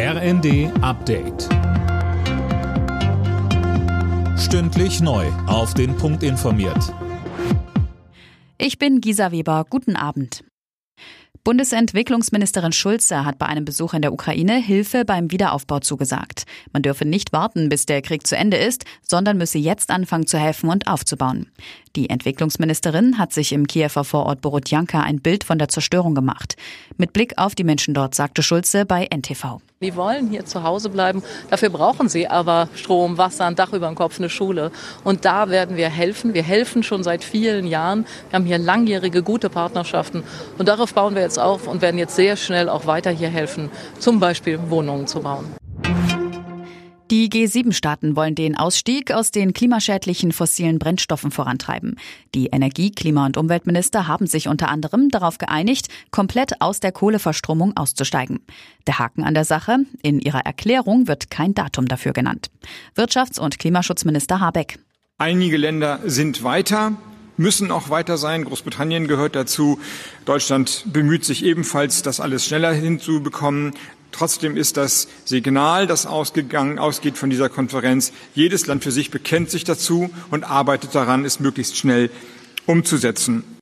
RND Update. Stündlich neu. Auf den Punkt informiert. Ich bin Gisa Weber. Guten Abend. Bundesentwicklungsministerin Schulze hat bei einem Besuch in der Ukraine Hilfe beim Wiederaufbau zugesagt. Man dürfe nicht warten, bis der Krieg zu Ende ist, sondern müsse jetzt anfangen zu helfen und aufzubauen. Die Entwicklungsministerin hat sich im Kiewer Vorort Borodjanka ein Bild von der Zerstörung gemacht. Mit Blick auf die Menschen dort sagte Schulze bei NTV. Die wollen hier zu Hause bleiben. Dafür brauchen sie aber Strom, Wasser, ein Dach über dem Kopf, eine Schule. Und da werden wir helfen. Wir helfen schon seit vielen Jahren. Wir haben hier langjährige, gute Partnerschaften. Und darauf bauen wir jetzt auf und werden jetzt sehr schnell auch weiter hier helfen, zum Beispiel Wohnungen zu bauen. Die G7-Staaten wollen den Ausstieg aus den klimaschädlichen fossilen Brennstoffen vorantreiben. Die Energie-, Klima- und Umweltminister haben sich unter anderem darauf geeinigt, komplett aus der Kohleverstromung auszusteigen. Der Haken an der Sache, in ihrer Erklärung wird kein Datum dafür genannt. Wirtschafts- und Klimaschutzminister Habeck. Einige Länder sind weiter, müssen auch weiter sein. Großbritannien gehört dazu. Deutschland bemüht sich ebenfalls, das alles schneller hinzubekommen. Trotzdem ist das Signal, das ausgegangen, ausgeht von dieser Konferenz, jedes Land für sich bekennt sich dazu und arbeitet daran, es möglichst schnell umzusetzen.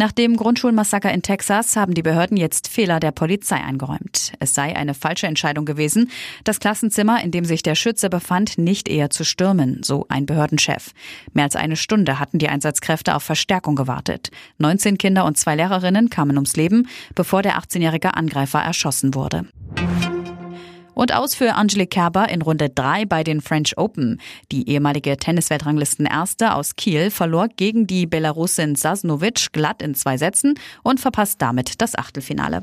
Nach dem Grundschulmassaker in Texas haben die Behörden jetzt Fehler der Polizei eingeräumt. Es sei eine falsche Entscheidung gewesen, das Klassenzimmer, in dem sich der Schütze befand, nicht eher zu stürmen, so ein Behördenchef. Mehr als eine Stunde hatten die Einsatzkräfte auf Verstärkung gewartet. 19 Kinder und zwei Lehrerinnen kamen ums Leben, bevor der 18-jährige Angreifer erschossen wurde. Und aus für Angelique Kerber in Runde 3 bei den French Open. Die ehemalige Tennisweltranglisten-Erste aus Kiel verlor gegen die Belarusin Sasnovic glatt in zwei Sätzen und verpasst damit das Achtelfinale.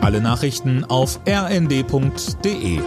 Alle Nachrichten auf rnd.de